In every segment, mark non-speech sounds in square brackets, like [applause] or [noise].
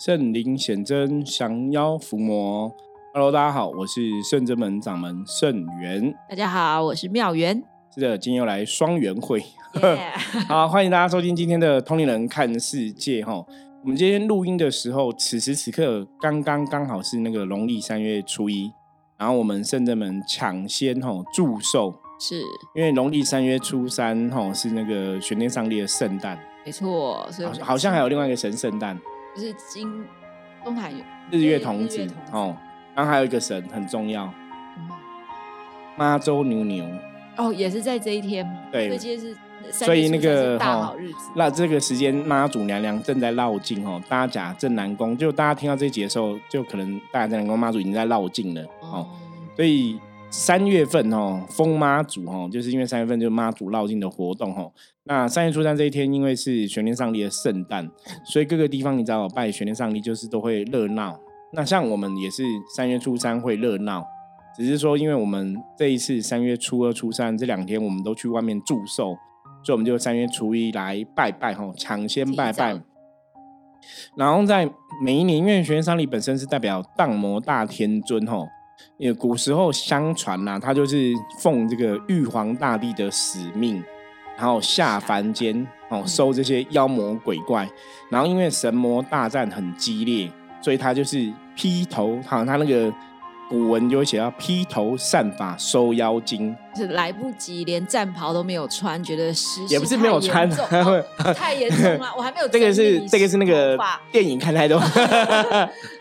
圣灵显真，降妖伏魔。Hello，大家好，我是圣真门掌门圣元。大家好，我是妙元。是的，今天又来双元会。耶 [laughs] 好，欢迎大家收听今天的《通灵人看世界》哈。我们今天录音的时候，此时此刻刚刚刚好是那个农历三月初一，然后我们圣真门抢先吼祝寿，是因为农历三月初三吼是那个玄天上帝的圣诞，没错，所以好好像还有另外一个神圣诞。就是金东海日月童子日月童子哦，然后还有一个神很重要，嗯妈周牛牛。哦，也是在这一天，对所以今天是三所以那个初三是大好日子，那这个时间妈祖娘娘正在绕境哦，大甲镇南宫，就大家听到这一集的时候，就可能大甲镇南宫妈祖已经在绕境了哦。哦，所以三月份哦，封妈祖哦，就是因为三月份就是妈祖绕境的活动哦。那三月初三这一天，因为是玄天上帝的圣诞，所以各个地方你知道拜玄天上帝就是都会热闹。那像我们也是三月初三会热闹，只是说因为我们这一次三月初二、初三这两天我们都去外面祝寿，所以我们就三月初一来拜拜吼，抢先拜拜。然后在每一年，因为玄天上帝本身是代表荡魔大天尊吼，因为古时候相传呐、他就是奉这个玉皇大帝的使命，然后下凡间哦收这些妖魔鬼怪，然后因为神魔大战很激烈，所以他就是披头，好像他那个古文就会写到披头散发收妖精，是来不及，连战袍都没有穿，觉得湿也不是没有穿 [laughs] 太严重了，我还没有这个是这个是那个电影看太多。[laughs] [laughs]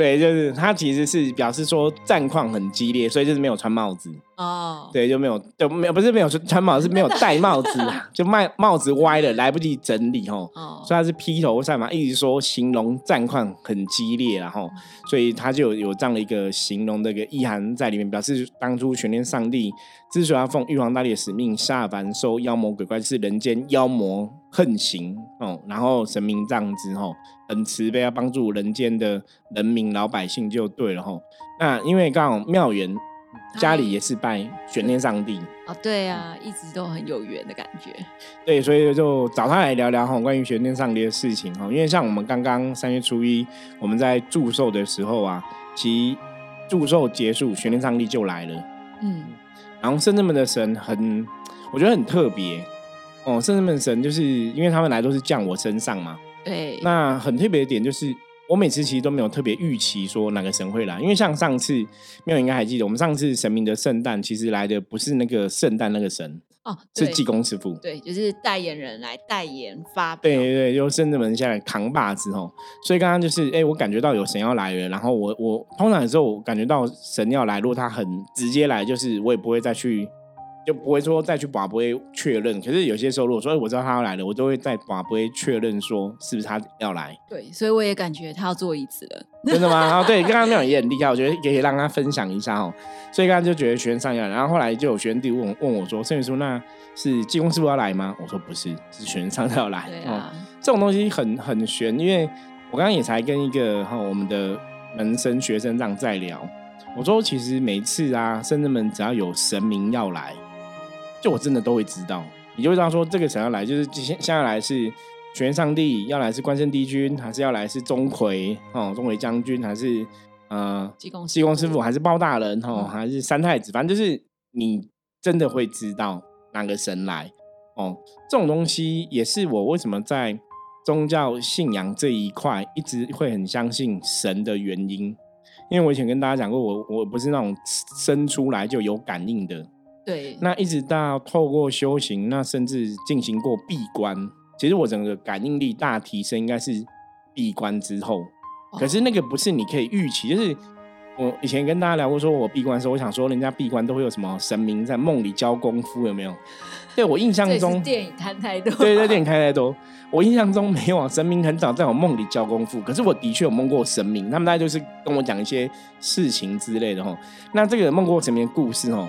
对，就是他其实是表示说战况很激烈，所以就是没有穿帽子。哦，对，就没有，就没有，不是没有穿穿帽子，是没有戴帽子啊，[laughs] 就帽帽子歪了，来不及整理吼。哦，所以他是披头散发，一直说形容战况很激烈，然后，所以他就有有这样的一个形容的一个意涵在里面，表示当初全天上帝之所以要奉玉皇大帝的使命下凡收妖魔鬼怪，就是人间妖魔横行哦，然后神明这样子吼，很慈悲，要帮助人间的人民老百姓就对了吼。那因为刚好庙园家里也是拜玄天上帝，哦，对啊，一直都很有缘的感觉，对，所以就找他来聊聊哈关于玄天上帝的事情哈。因为像我们刚刚三月初一我们在祝寿的时候啊，其祝寿结束，玄天上帝就来了。嗯，然后圣人们的神很，我觉得很特别哦。圣人们的神就是因为他们来都是降我身上嘛，对，那很特别的点就是。我每次其实都没有特别预期说哪个神会来，因为像上次妙应该还记得，我们上次神明的圣诞其实来的不是那个圣诞那个神，哦，是济公师傅。对，就是代言人来代言发表，对对对，就圣人们下来扛把子哦，所以刚刚就是，哎、我感觉到有神要来了，然后我我通常的时候我感觉到神要来，如果他很直接来，就是我也不会再去，就不会说再去把不会确认。可是有些时候，如果说哎我知道他要来了，我都会再把不会确认说是不是他要来，对，所以我也感觉他要做一次了。真的吗？然后对，刚刚那种也很厉害，我觉得也可以让他分享一下哦。所以刚刚就觉得学生上要来，然后后来就有学生弟问问我说：“圣元叔，那是济公师傅要来吗？”我说：“不是，是学生上要来。”哦对啊，这种东西很很悬，因为我刚刚也才跟一个哈我们的门生学生这样在聊，我说其实每次啊，圣人们只要有神明要来，就我真的都会知道，你就会知道说这个神要来，就是现现在来是全上帝要来是关圣帝君，还是要来是钟馗哦，钟馗将军，还是呃济公济公师傅，还是包大人哦，嗯还是三太子，反正就是你真的会知道哪个神来哦。这种东西也是我为什么在宗教信仰这一块一直会很相信神的原因。因为我以前跟大家讲过，我我不是那种生出来就有感应的，对，那一直到透过修行，那甚至进行过闭关，其实我整个感应力大提升，应该是闭关之后。可是那个不是你可以预期，就是我以前跟大家聊过，说我闭关的时候，我想说人家闭关都会有什么神明在梦里教功夫，有没有？对我印象中，电影看太多，对对，电影看太多。我印象中没有啊，神明很早在我梦里教功夫，可是我的确有梦过神明，他们大概就是跟我讲一些事情之类的哈。那这个梦过神明的故事哦，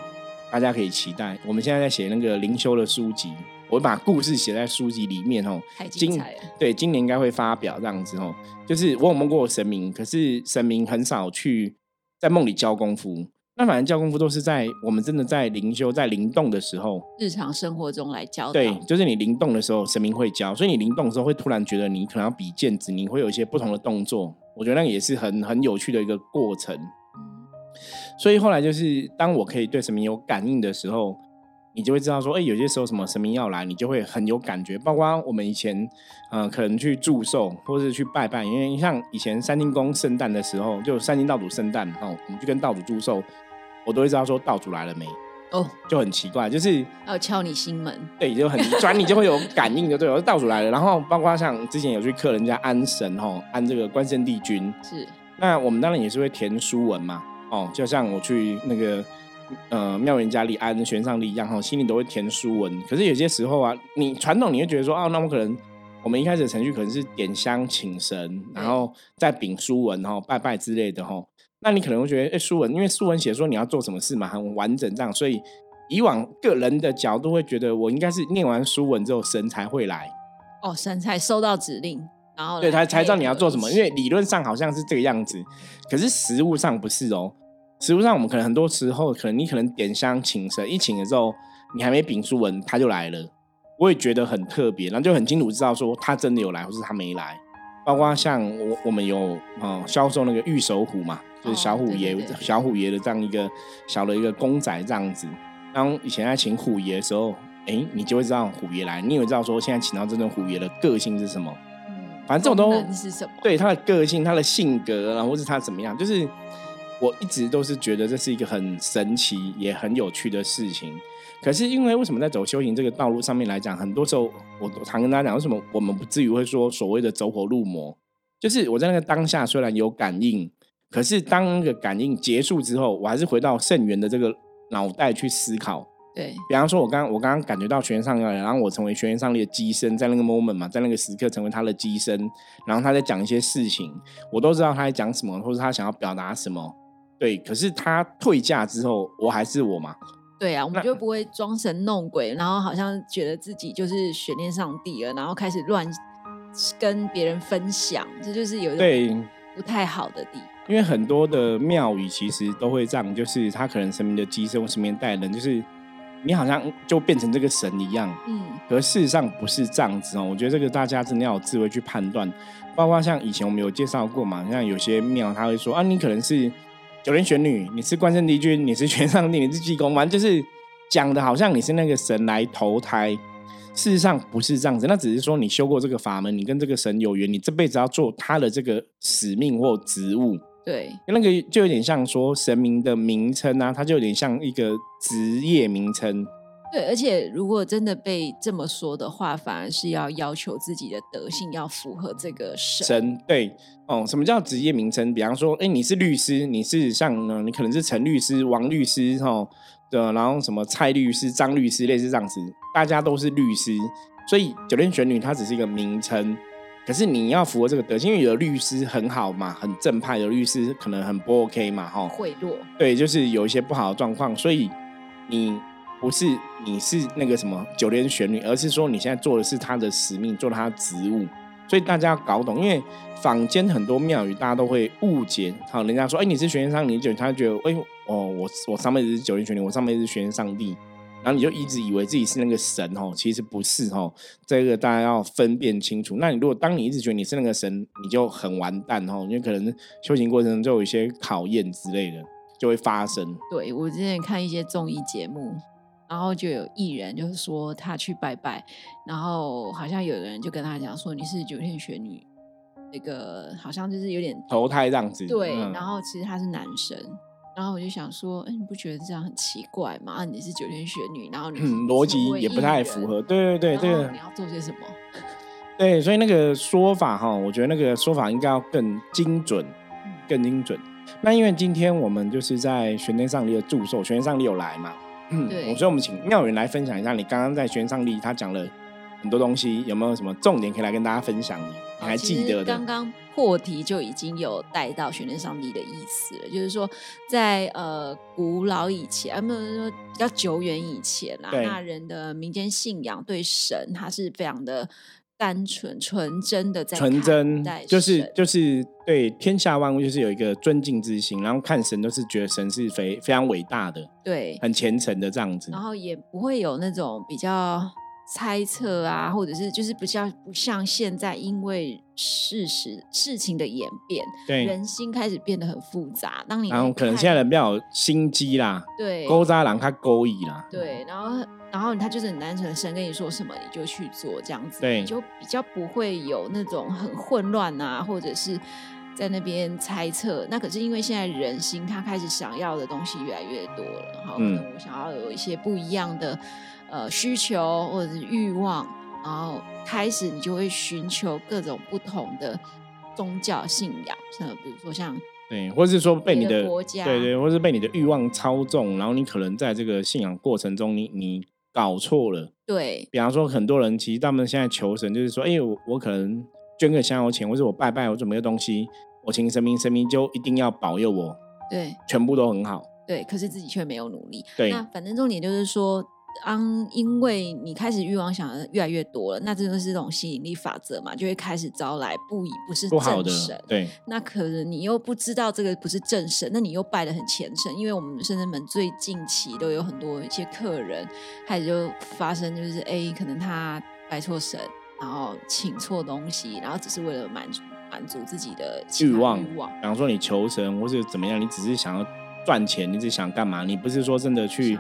大家可以期待。我们现在在写那个灵修的书籍，我会把故事写在书籍里面哦。太精今彩了。对，今年应该会发表这样子哦。就是我有梦过神明，可是神明很少去在梦里教功夫。那反正教功夫都是在我们真的在灵修、在灵动的时候，日常生活中来教导。对，就是你灵动的时候，神明会教，所以你灵动的时候会突然觉得你可能要比剑子，你会有一些不同的动作。我觉得那个也是很很有趣的一个过程。所以后来就是当我可以对神明有感应的时候。你就会知道说，哎，有些时候什么神明要来，你就会很有感觉。包括我们以前，呃，可能去祝寿或者是去拜拜，因为像以前三清宫圣诞的时候，就三清道主圣诞哦，我们就跟道主祝寿，我都会知道说道主来了没哦，就很奇怪，就是要敲你心门，对，就很转你就会有感应就，对，我道主来了。然后包括像之前有去客人家安神哦，安这个关圣帝君是，那我们当然也是会填书文嘛，哦，就像我去那个。呃，妙缘家里安悬上力一样哈，心里都会填书文。可是有些时候啊，你传统你会觉得说，哦，那我可能我们一开始的程序可能是点香请神，然后再禀书文哈，拜拜之类的哈。那你可能会觉得，哎，书文因为书文写说你要做什么事嘛，很完整这样，所以以往个人的角度会觉得，我应该是念完书文之后神才会来。哦，神才收到指令，然后对他才知道你要做什么，因为理论上好像是这个样子，可是实物上不是哦。实物上，我们可能很多时候，可能你可能点香请神，一请了之后，你还没禀书文，他就来了。我也觉得很特别，然后就很清楚知道说他真的有来，或是他没来。包括像我我们有嗯销售那个玉手虎嘛，就是小虎爷小虎爷的这样一个小的一个公仔这样子。当以前在请虎爷的时候，哎，你就会知道虎爷来，你也会知道说现在请到真正虎爷的个性是什么。嗯，反正这种都是什么？对他的个性、他的性格，然后或是他怎么样，就是。我一直都是觉得这是一个很神奇也很有趣的事情，可是因为为什么在走修行这个道路上面来讲，很多时候我常跟大家讲，为什么我们不至于会说所谓的走火入魔？就是我在那个当下虽然有感应，可是当那个感应结束之后，我还是回到圣元的这个脑袋去思考。对，比方说，我刚我刚刚感觉到玄上要来，然后我成为玄上力的机身，在那个 moment 嘛，在那个时刻成为他的机身，然后他在讲一些事情，我都知道他在讲什么，或者他想要表达什么。对，可是他退嫁之后，我还是我嘛？对啊，我们就不会装神弄鬼，然后好像觉得自己就是悬念上帝了，然后开始乱跟别人分享，这就是有对不太好的地方。因为很多的庙宇其实都会这样，就是他可能神明的机身、神明带人，就是你好像就变成这个神一样。嗯，可事实上不是这样子哦。我觉得这个大家真的要有智慧去判断。包括像以前我们有介绍过嘛，像有些庙他会说啊，你可能是。九天玄女，你是关圣帝君，你是全上帝，你是济公，反正就是讲的好像你是那个神来投胎，事实上不是这样子，那只是说你修过这个法门，你跟这个神有缘，你这辈子要做他的这个使命或职务。对，那个就有点像说神明的名称啊，它就有点像一个职业名称。对，而且如果真的被这么说的话，反而是要要求自己的德性要符合这个神。神对哦，什么叫职业名称？比方说，哎，你是律师，你是像呢，你可能是陈律师、王律师哈，对，然后什么蔡律师、张律师，类似这样子，大家都是律师，所以酒店玄女它只是一个名称，可是你要符合这个德性，因为有的律师很好嘛，很正派的律师可能很不 OK 嘛，哈，贿赂，对，就是有一些不好的状况，所以你。不是你是那个什么九天玄女，而是说你现在做的是他的使命，做他的职务，所以大家要搞懂。因为坊间很多庙宇，大家都会误解。好，人家说，哎，你是玄天上帝，就他觉得，哎，哦，我我上辈子是九天玄女，我上辈子是玄天上帝，然后你就一直以为自己是那个神哦，其实不是哦。这个大家要分辨清楚。那你如果当你一直觉得你是那个神，你就很完蛋哦，因为可能修行过程中就有一些考验之类的就会发生。对我之前看一些综艺节目。然后就有艺人，就是说他去拜拜，然后好像有人就跟他讲说你是九天玄女，那个好像就是有点投胎这样子。对，然后其实他是男生，然后我就想说，哎，你不觉得这样很奇怪吗？啊，你是九天玄女，然后你逻辑也不太符合。对对对，这个你要做些什么？[laughs] 对，所以那个说法哈，我觉得那个说法应该要更精准，更精准。那因为今天我们就是在玄天上帝的祝寿，玄天上帝有来嘛。嗯，所以我们请妙云来分享一下，你刚刚在玄上帝他讲了很多东西，有没有什么重点可以来跟大家分享？你还记得的？刚刚破题就已经有带到悬念上帝的意思了，就是说在呃古老以前，啊，没有说比较久远以前啦，那人的民间信仰对神，他是非常的单纯、纯真的，在纯真，就是就是对天下万物就是有一个尊敬之心，然后看神都是觉得神是非非常伟大的，对，很虔诚的这样子。然后也不会有那种比较猜测啊，或者是就是不像不像现在，因为事实事情的演变，对，人心开始变得很复杂。当你然后可能现在人比较有心机啦，对，勾渣狼他勾引啦，对，然后然后他就是很单纯的神跟你说什么你就去做这样子，你，就比较不会有那种很混乱啊，或者是在那边猜测。那可是因为现在人心他开始想要的东西越来越多了，好，可能我想要有一些不一样的。呃，需求或者是欲望，然后开始你就会寻求各种不同的宗教信仰，像比如说像对，或者是说被你的国家，对对，或是被你的欲望操纵，然后你可能在这个信仰过程中，你你搞错了。对，比方说很多人其实他们现在求神，就是说，哎，我我可能捐个香油钱，或者我拜拜，我准备个东西，我请神明，神明就一定要保佑我，对，全部都很好。对，可是自己却没有努力。对，那反正重点就是说。当因为你开始欲望想的越来越多了，那这就是这种吸引力法则嘛，就会开始招来不以不是正神。对，那可能你又不知道这个不是正神，那你又拜的很虔诚。因为我们圣人们最近期都有很多一些客人，开始就发生就是 A 可能他拜错神，然后请错东西，然后只是为了满足满足自己的欲望。欲望，比方说你求神或者怎么样，你只是想要。赚钱，你只想干嘛？你不是说真的去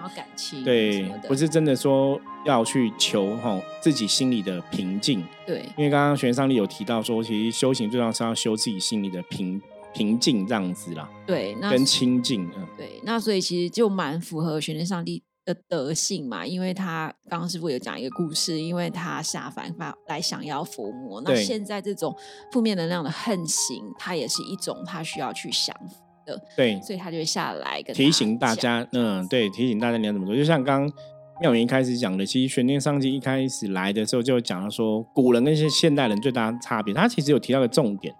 对，不是真的说要去求吼自己心里的平静。对，因为刚刚玄上帝有提到说，其实修行最重要是要修自己心里的平平静这样子啦。对，那跟清净。嗯，对，那所以其实就蛮符合玄天上帝的德性嘛，因为他刚刚师傅有讲一个故事，因为他下凡发来想要佛魔，那现在这种负面能量的横行，它也是一种他需要去降服。对，所以他就会下来提醒大家，嗯，对，提醒大家你要怎么做。就像刚妙云一开始讲的，其实玄天上帝一开始来的时候就讲到说，古人跟现现代人最大的差别，他其实有提到个重点。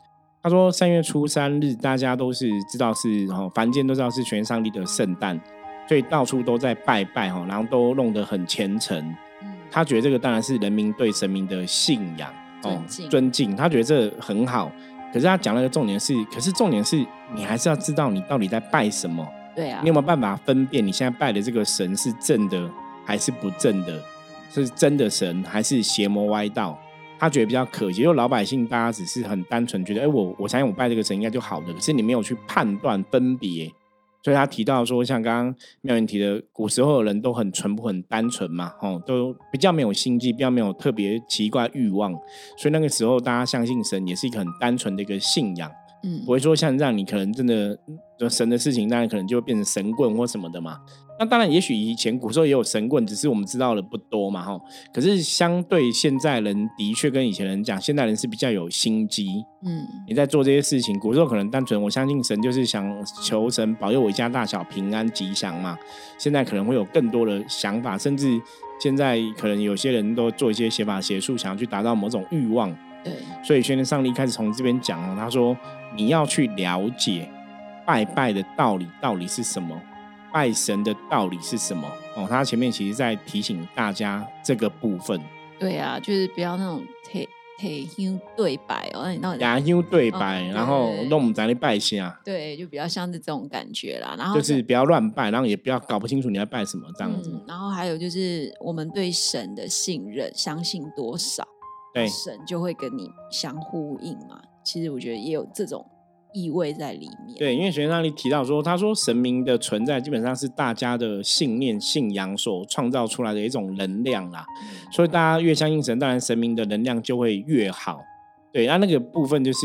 他说三月初三日，大家都是知道是，然后凡间都知道是玄天上帝的圣诞，所以到处都在拜拜哈，然后都弄得很虔诚。嗯，他觉得这个当然是人民对神明的信仰哦，尊敬，他觉得这很好。可是他讲了个重点是，可是重点是你还是要知道你到底在拜什么。对啊，你有没有办法分辨你现在拜的这个神是正的还是不正的？是真的神还是邪魔歪道？他觉得比较可惜，因为老百姓大家只是很单纯觉得，哎，我我相信我拜这个神应该就好的，可是你没有去判断分别。所以他提到说，像刚刚妙云提的，古时候的人都很淳朴、很单纯嘛，哦，都比较没有心机，比较没有特别奇怪欲望，所以那个时候大家相信神也是一个很单纯的一个信仰，嗯，不会说像让你可能真的神的事情，当然可能就会变成神棍或什么的嘛。那当然，也许以前古时候也有神棍，只是我们知道的不多嘛，哈。可是相对现在人，的确跟以前人讲，现代人是比较有心机。嗯，你在做这些事情，古时候可能单纯，我相信神就是想求神保佑我一家大小平安吉祥嘛。现在可能会有更多的想法，甚至现在可能有些人都做一些邪法邪术，想要去达到某种欲望。对，所以宣天上帝开始从这边讲哦，他说你要去了解拜拜的道理到底是什么。拜神的道理是什么？哦，他前面其实在提醒大家这个部分。对啊，就是不要那种贴贴香对白哦，那牙香对白，然后弄唔在你拜啊。对，就比较像是这种感觉啦。然后就是不要乱拜，然后也不要搞不清楚你要拜什么这样子。然后还有就是我们对神的信任，相信多少，对神就会跟你相呼应嘛。其实我觉得也有这种。意味在里面。对，因为玄奘里提到说，他说神明的存在基本上是大家的信念、信仰所创造出来的一种能量啦。所以大家越相信神，当然神明的能量就会越好。对，那那个部分就是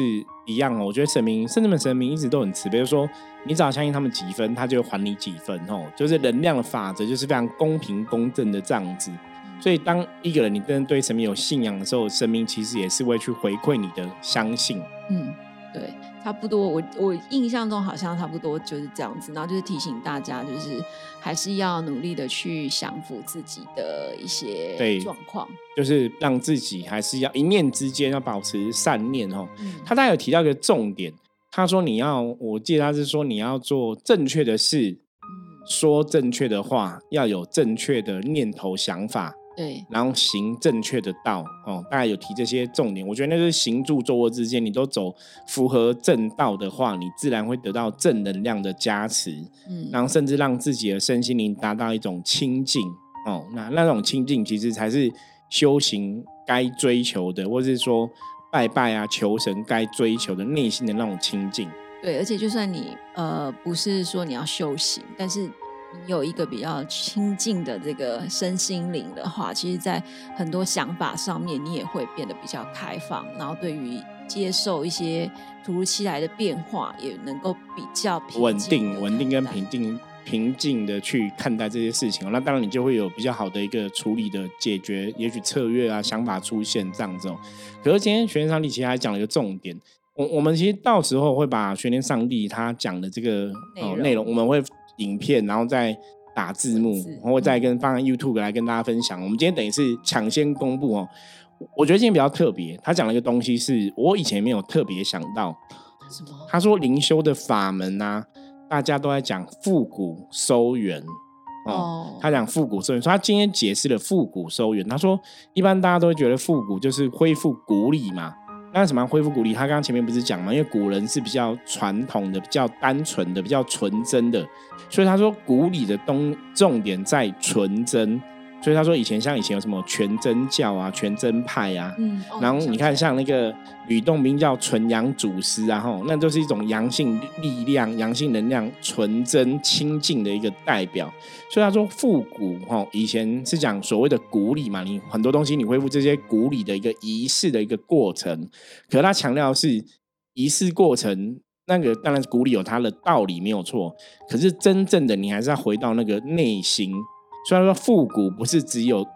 一样哦。我觉得神明，甚至们神明一直都很慈悲，说你只要相信他们几分，他就会还你几分哦。就是能量的法则，就是非常公平公正的这样子。所以当一个人你真的对神明有信仰的时候，神明其实也是会去回馈你的相信。嗯，对。差不多，我我印象中好像差不多就是这样子，然后就是提醒大家，就是还是要努力的去降服自己的一些状况，就是让自己还是要一念之间要保持善念哦。他大概有提到一个重点，他说你要，我记得他是说你要做正确的事，说正确的话，要有正确的念头想法，对，然后行正确的道哦，大概有提这些重点。我觉得那是行住坐卧之间，你都走符合正道的话，你自然会得到正能量的加持，嗯，然后甚至让自己的身心灵达到一种清净哦。那那种清净其实才是修行该追求的，或者是说拜拜啊求神该追求的内心的那种清净。对，而且就算你呃不是说你要修行，但是你有一个比较亲近的这个身心灵的话，其实，在很多想法上面，你也会变得比较开放，然后对于接受一些突如其来的变化，也能够比较稳定、稳定跟平。静、平静的去看待这些事情哦。那当然，你就会有比较好的一个处理的解决，也许策略啊、想法出现这样子哦。可是今天玄上帝其实还讲了一个重点。我我们其实到时候会把玄天上帝他讲的这个哦内容，我们会影片，然后再打字幕，然后再跟放 YouTube 来跟大家分享。我们今天等于是抢先公布哦。我觉得今天比较特别，他讲了一个东西是我以前没有特别想到。什么？他说灵修的法门啊，大家都在讲复古收元哦。他讲复古收元，说他今天解释了复古收元。他说一般大家都会觉得复古就是恢复古礼嘛。那什么恢复古礼？他刚刚前面不是讲嘛？因为古人是比较传统的、比较单纯的、比较纯真的，所以他说古礼的东重点在纯真。所以他说以前像以前有什么全真教啊、全真派啊，嗯，然后你看像那个吕洞宾叫纯阳祖师啊，吼，那就是一种阳性力量、阳性能量、纯真清净的一个代表。所以他说复古，吼，以前是讲所谓的古礼嘛，你很多东西你恢复这些古礼的一个仪式的一个过程，可他强调是仪式过程，那个当然古礼有它的道理没有错，可是真正的你还是要回到那个内心。虽然说复古不是只有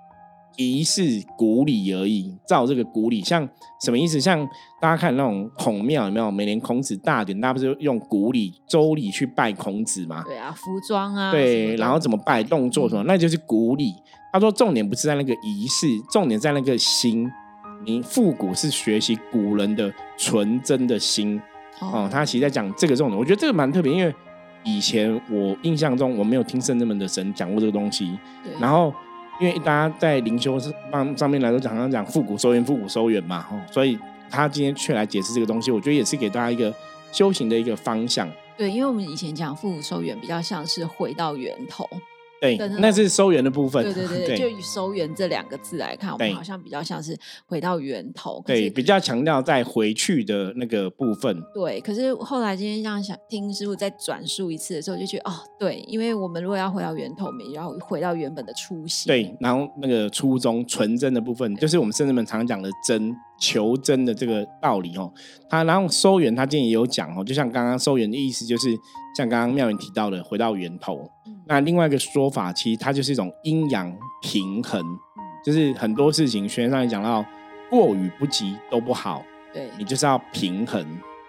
仪式古礼而已，照这个古礼，像什么意思？像大家看那种孔庙有没有？每年孔子大典，大家不是用古礼、周礼去拜孔子吗？对啊，服装啊，对，然后怎么拜，动作什么，那就是古礼。他说重点不是在那个仪式，重点在那个心。你复古是学习古人的纯真的心哦。他其实在讲这个重点，我觉得这个蛮特别，因为。以前我印象中我没有听圣人们的神讲过这个东西，然后因为大家在灵修上上面来说，常常讲复古收源、复古收源嘛，所以他今天却来解释这个东西，我觉得也是给大家一个修行的一个方向。对，因为我们以前讲复古收源比较像是回到源头。对，那是收源的部分。对对对，就以收源这两个字来看，我们好像比较像是回到源头。对，比较强调在回去的那个部分。对，可是后来今天这样想听师傅再转述一次的时候，就觉得哦，对，因为我们如果要回到源头，我们要回到原本的初心。对，然后那个初衷、纯真的部分，就是我们圣人们常讲的真、求真的这个道理哦。他然后收源，他今天也有讲哦，就像刚刚收源的意思，就是像刚刚妙云提到的，回到源头。那另外一个说法，其实它就是一种阴阳平衡，就是很多事情，学上也讲到，过与不及都不好，对你就是要平衡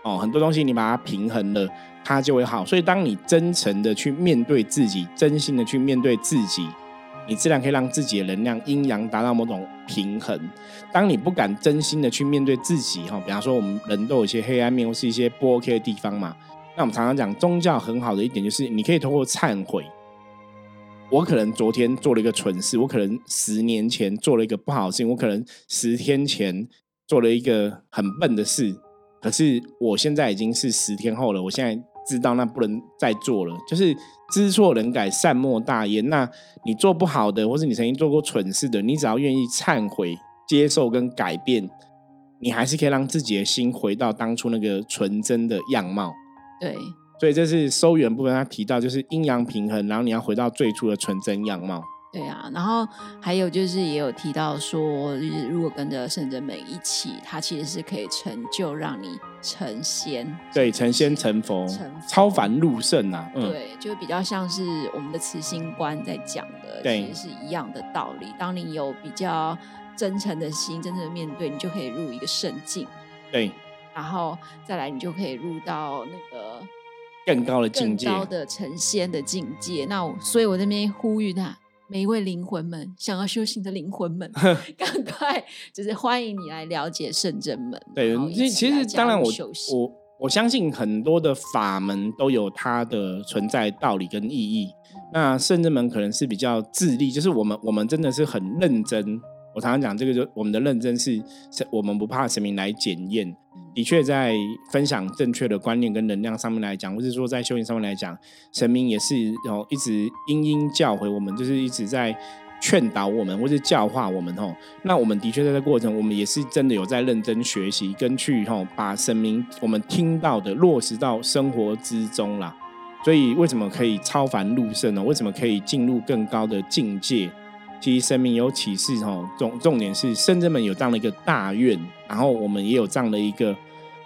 哦。很多东西你把它平衡了，它就会好。所以当你真诚的去面对自己，真心的去面对自己，你自然可以让自己的能量阴阳达到某种平衡。当你不敢真心的去面对自己，哈，比方说我们人都有一些黑暗面或是一些不 OK 的地方嘛。那我们常常讲宗教很好的一点就是，你可以通过忏悔。我可能昨天做了一个蠢事，我可能十年前做了一个不好的事情，我可能十天前做了一个很笨的事，可是我现在已经是十天后了，我现在知道那不能再做了。就是知错能改，善莫大焉。那你做不好的，或是你曾经做过蠢事的，你只要愿意忏悔、接受跟改变，你还是可以让自己的心回到当初那个纯真的样貌。对。所以这是收元部分，他提到就是阴阳平衡，然后你要回到最初的纯真样貌。对啊，然后还有就是也有提到说，就是如果跟着圣人们一起，他其实是可以成就让你成仙。对，成仙成佛，超凡入圣啊。对，就比较像是我们的慈心观在讲的，其实是一样的道理。当你有比较真诚的心，真正的面对，你就可以入一个圣境。对，然后再来，你就可以入到那个。更高的境界，更高的成仙的境界。那所以，我这边呼吁他每一位灵魂们，想要修行的灵魂们，[laughs] 赶快就是欢迎你来了解圣真门。对，其实当然，我我我相信很多的法门都有它的存在道理跟意义。那圣人们可能是比较自立，就是我们我们真的是很认真。我常常讲这个，就我们的认真是，我们不怕神明来检验。的确，在分享正确的观念跟能量上面来讲，或是说在修行上面来讲，神明也是哦一直殷殷教诲我们，就是一直在。劝导我们，或是教化我们吼，那我们的确在这过程，我们也是真的有在认真学习，跟去吼把神明我们听到的落实到生活之中啦。所以为什么可以超凡入圣呢？为什么可以进入更高的境界？其实生命有启示吼，重重点是圣人们有这样的一个大愿，然后我们也有这样的一个。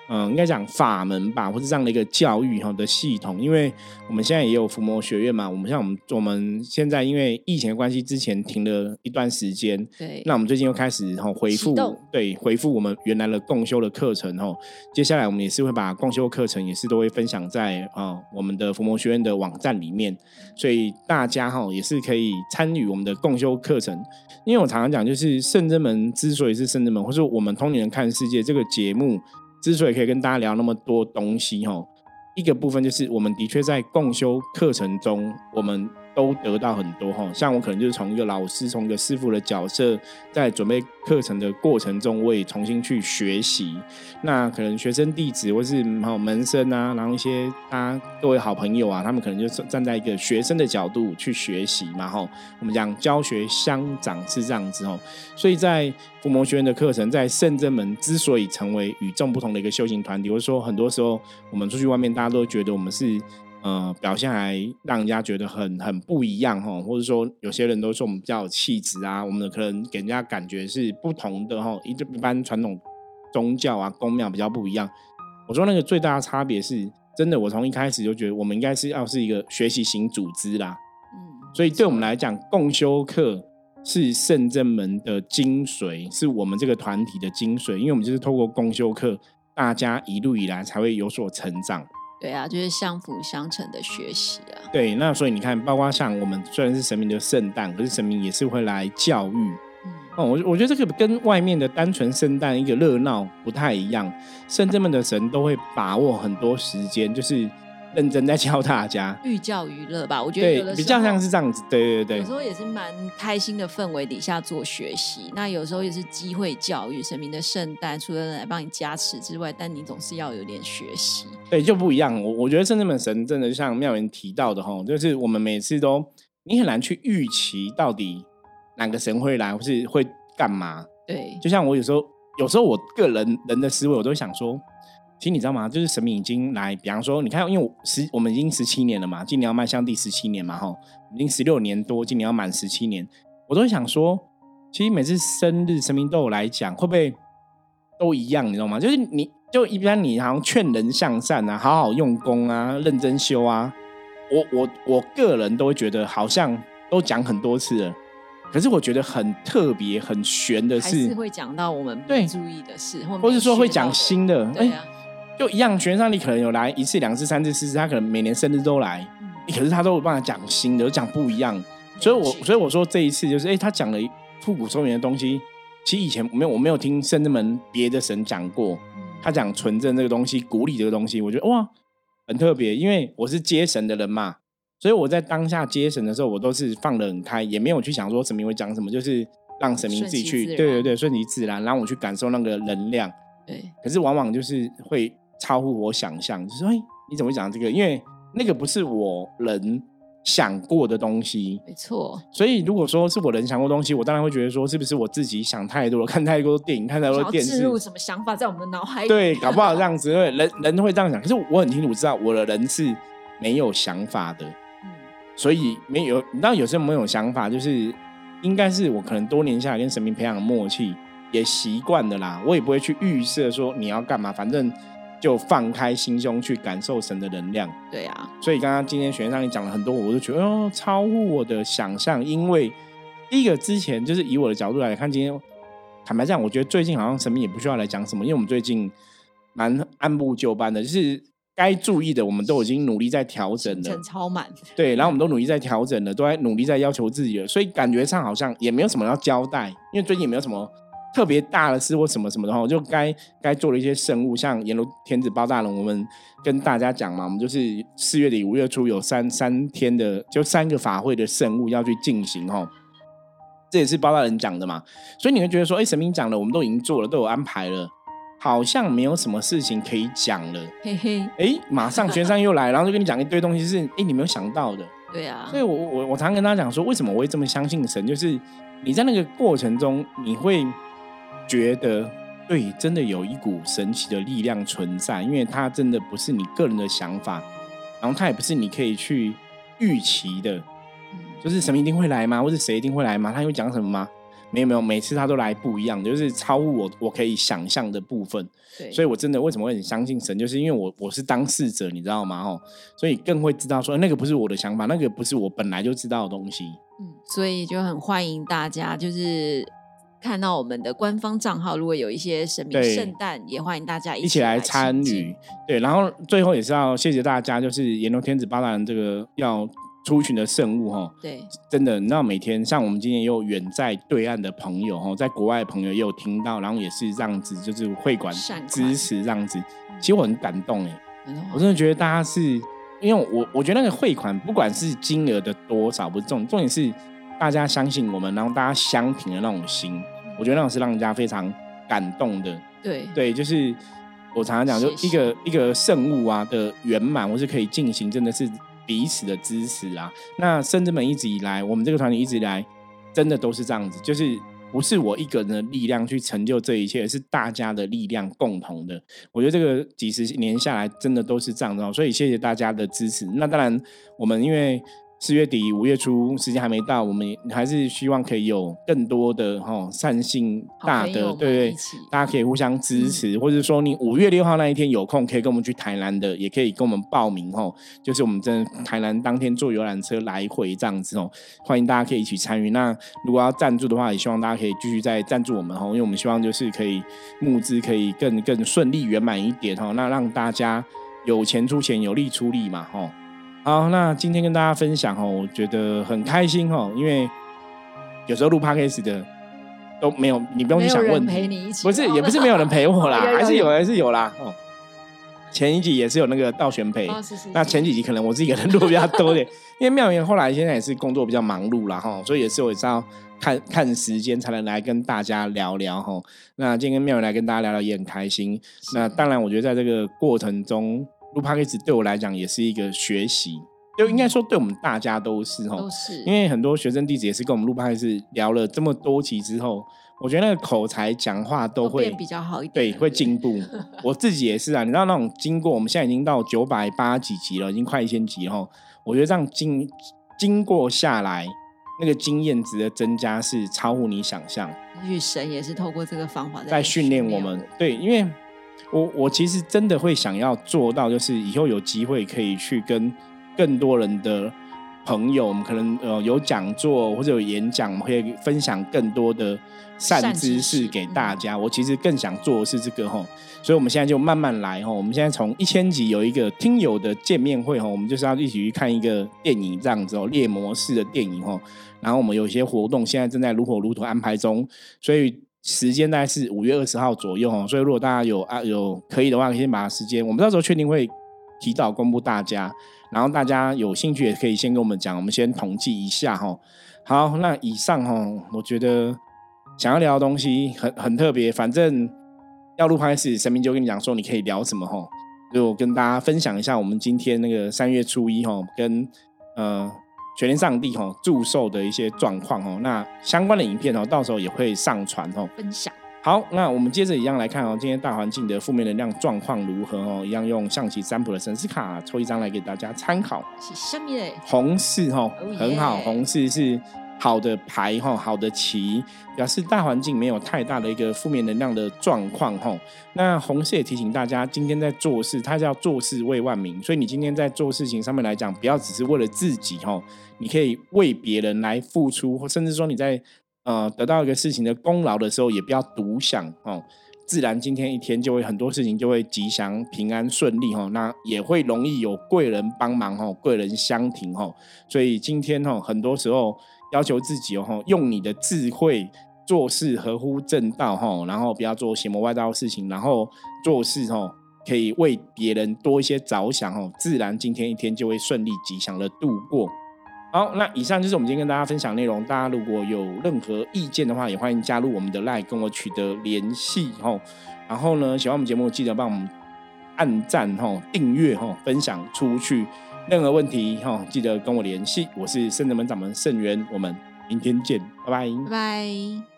嗯，应该讲法门吧，或是这样的一个教育哈的系统，因为我们现在也有伏魔学院嘛。我们像我们我们现在因为疫情的关系，之前停了一段时间，对。那我们最近又开始哈回复，对，回复我们原来的共修的课程哈。接下来我们也是会把共修课程也是都会分享在啊我们的伏魔学院的网站里面，所以大家哈也是可以参与我们的共修课程。因为我常常讲，就是圣真门之所以是圣真门，或是我们通灵人看世界这个节目。之所以可以跟大家聊那么多东西，哈，一个部分就是我们的确在共修课程中，我们。都得到很多哈，像我可能就是从一个老师，从一个师傅的角色，在准备课程的过程中，我也重新去学习。那可能学生弟子或是好门生啊，然后一些大家各位好朋友啊，他们可能就站在一个学生的角度去学习嘛，哈。我们讲教学相长是这样子哦，所以在伏魔学院的课程，在圣真门之所以成为与众不同的一个修行团体，或者说很多时候我们出去外面，大家都觉得我们是。呃，表现还让人家觉得很很不一样哈，或者说有些人都说我们比较有气质啊，我们可能给人家感觉是不同的哈，一一般传统宗教啊宫庙比较不一样。我说那个最大的差别是，真的，我从一开始就觉得我们应该是要是一个学习型组织啦，嗯，所以对我们来讲，共修课是圣正门的精髓，是我们这个团体的精髓，因为我们就是透过共修课，大家一路以来才会有所成长。对啊，就是相辅相成的学习啊。对，那所以你看，包括像我们虽然是神明的圣诞，可是神明也是会来教育。嗯，哦，我我觉得这个跟外面的单纯圣诞一个热闹不太一样，圣人们的神都会把握很多时间，就是。认真在教大家，寓教于乐吧。我觉得比较像是这样子，对对对。有时候也是蛮开心的氛围底下做学习，那有时候也是机会教育。神明的圣诞除了来帮你加持之外，但你总是要有点学习。对，就不一样。我我觉得圣真门神真的像妙言提到的哈，就是我们每次都你很难去预期到底哪个神会来，或是会干嘛。对，就像我有时候，有时候我个人人的思维，我都想说。其实你知道吗？就是神明已经来，比方说，你看，因为十我们已经十七年了嘛，今年要迈向第十七年嘛，哈，已经十六年多，今年要满十七年，我都会想说，其实每次生日神明都有来讲，会不会都一样？你知道吗？就是你就一般你好像劝人向善啊，好好用功啊，认真修啊，我我我个人都会觉得好像都讲很多次了。可是我觉得很特别、很玄的是，会讲到我们不注意的事，或者说会讲新的，哎。就一样，玄上你可能有来一次、两次、三次、四次，他可能每年生日都来，可是他都有办法讲新的，讲不一样。所以，我所以我说这一次就是，哎，他讲了复古中原的东西，其实以前没有，我没有听圣人门别的神讲过。他讲纯正这个东西，古礼这个东西，我觉得哇，很特别。因为我是接神的人嘛，所以我在当下接神的时候，我都是放得很开，也没有去想说神明会讲什么，就是让神明自己去，对对对，顺其自然，让我去感受那个能量。对，可是往往就是会。超乎我想象，就说：“哎，你怎么讲这个？因为那个不是我人想过的东西。”没错。所以如果说是我人想过东西，我当然会觉得说，是不是我自己想太多了，看太多电影，看太多电视，植入什么想法在我们的脑海里？对，搞不好这 [laughs] 样子，因为人人会这样想。可是我很清楚知道，我的人是没有想法的。嗯。所以没有，你知道，有时候没有想法，就是应该是我可能多年下来跟神明培养默契，也习惯的啦。我也不会去预设说你要干嘛，反正。就放开心胸去感受神的能量。对啊，所以刚刚今天学上你讲了很多，我都觉得哦，超乎我的想象。因为第一个之前就是以我的角度来看，今天坦白讲，我觉得最近好像神明也不需要来讲什么，因为我们最近蛮按部就班的，就是该注意的我们都已经努力在调整了，超满。对，然后我们都努力在调整了，都在努力在要求自己了，所以感觉上好像也没有什么要交代，因为最近也没有什么。特别大的事或什么什么的话，我就该该做的一些圣物，像阎罗天子包大人，我们跟大家讲嘛，我们就是四月底五月初有三三天的，就三个法会的圣物要去进行哈。这也是包大人讲的嘛，所以你会觉得说，哎，神明讲了，我们都已经做了，都有安排了，好像没有什么事情可以讲了，嘿嘿，哎，马上玄奘又来，然后就跟你讲一堆东西，是哎你没有想到的，对啊，所以我我我常跟大家讲说，为什么我会这么相信神，就是你在那个过程中，你会觉得，对，真的有一股神奇的力量存在，因为它真的不是你个人的想法，然后它也不是你可以去预期的。就是神明一定会来吗？或者谁一定会来吗？他会讲什么吗？没有没有，每次他都来不一样，就是超乎我我可以想象的部分。对，所以我真的为什么会很相信神，就是因为我我是当事者，你知道吗？哦，所以更会知道说那个不是我的想法，那个不是我本来就知道的东西。嗯，所以就很欢迎大家，就是看到我们的官方账号，如果有一些神明圣诞，也欢迎大家一起来参与。对，然后最后也是要谢谢大家，就是炎龙天子八大人这个要。出巡的圣物哈，对，真的，你知道每天像我们今天也有远在对岸的朋友哈，在国外的朋友也有听到，然后也是这样子，就是会馆支持这样子，其实我很感动哎，我真的觉得大家是因为我我觉得那个汇款不管是金额的多少不是重重点是大家相信我们，然后大家相挺的那种心，我觉得那种是让人家非常感动的。对对，就是我常常讲，就一个一个圣物啊的圆满，我是可以进行，真的是。彼此的支持啊，那甚至们一直以来，我们这个团体一直以来，真的都是这样子，就是不是我一个人的力量去成就这一切，是大家的力量共同的。我觉得这个几十年下来，真的都是这样的，所以谢谢大家的支持。那当然，我们因为。四月底五月初，时间还没到，我们还是希望可以有更多的哈善心大的，对对，大家可以互相支持，或者说你五月六号那一天有空，可以跟我们去台南的，也可以跟我们报名哦，就是我们真台南当天坐游览车来回这样子哦，欢迎大家可以一起参与。那如果要赞助的话，也希望大家可以继续再赞助我们哦，因为我们希望就是可以募资可以更更顺利圆满一点哦，那让大家有钱出钱，有力出力嘛哈。好，那今天跟大家分享哦，我觉得很开心哦，因为有时候录 podcast 的都没有，你不用去想问题，不是，也不是没有人陪我啦，[laughs] 还是有，还是有啦。哦，前一集也是有那个道玄陪，那前几集可能我自己可能录比较多点，[laughs] 因为妙言后来现在也是工作比较忙碌了哈，所以也是我是要看看时间才能来跟大家聊聊哈。那今天跟妙言来跟大家聊聊也很开心。那当然，我觉得在这个过程中。录 p o d 对我来讲也是一个学习，就应该说对我们大家都是哈，都是。因为很多学生弟子也是跟我们录 p o d 聊了这么多期之后，我觉得那个口才讲话都会比较好一点，对，会进步。我自己也是啊，你知道那种经过，我们现在已经到九百八几集了，已经快一千集哈。我觉得这样经经过下来，那个经验值的增加是超乎你想象。也许神也是透过这个方法在训练我们，对，因为。我我其实真的会想要做到，就是以后有机会可以去跟更多人的朋友，我们可能呃有讲座或者有演讲，我们可以分享更多的善知识给大家。我其实更想做的是这个哈，所以我们现在就慢慢来哈。我们现在从一千集有一个听友的见面会哈，我们就是要一起去看一个电影这样子哦，猎魔式的电影哈。然后我们有一些活动现在正在如火如荼安排中，所以。时间大概是五月二十号左右哦，所以如果大家有啊有可以的话，可以先把时间，我们到时候确定会提早公布大家，然后大家有兴趣也可以先跟我们讲，我们先统计一下哈。好，那以上哈，我觉得想要聊的东西很很特别，反正要录开始，神明就跟你讲说你可以聊什么哈，就跟大家分享一下我们今天那个三月初一哈，跟呃。全天上帝哈祝寿的一些状况哦，那相关的影片哦，到时候也会上传哦，分享。好，那我们接着一样来看哦，今天大环境的负面能量状况如何哦？一样用象棋占卜的神思卡抽一张来给大家参考。是什么红四哈，很好，红四是。好的牌哈，好的棋，表示大环境没有太大的一个负面能量的状况哈。那红色也提醒大家，今天在做事，它叫做事为万民，所以你今天在做事情上面来讲，不要只是为了自己哈，你可以为别人来付出，甚至说你在呃得到一个事情的功劳的时候，也不要独享哦。自然今天一天就会很多事情就会吉祥平安顺利哈，那也会容易有贵人帮忙哈，贵人相挺哈。所以今天哈，很多时候。要求自己哦，用你的智慧做事合乎正道哈，然后不要做邪魔外道的事情，然后做事哦可以为别人多一些着想哦，自然今天一天就会顺利吉祥的度过。好，那以上就是我们今天跟大家分享内容。大家如果有任何意见的话，也欢迎加入我们的 LINE 跟我取得联系哦。然后呢，喜欢我们节目记得帮我们按赞哦、订阅哦、分享出去。任何问题哈，记得跟我联系。我是圣人门掌门圣元，我们明天见，拜拜。拜拜。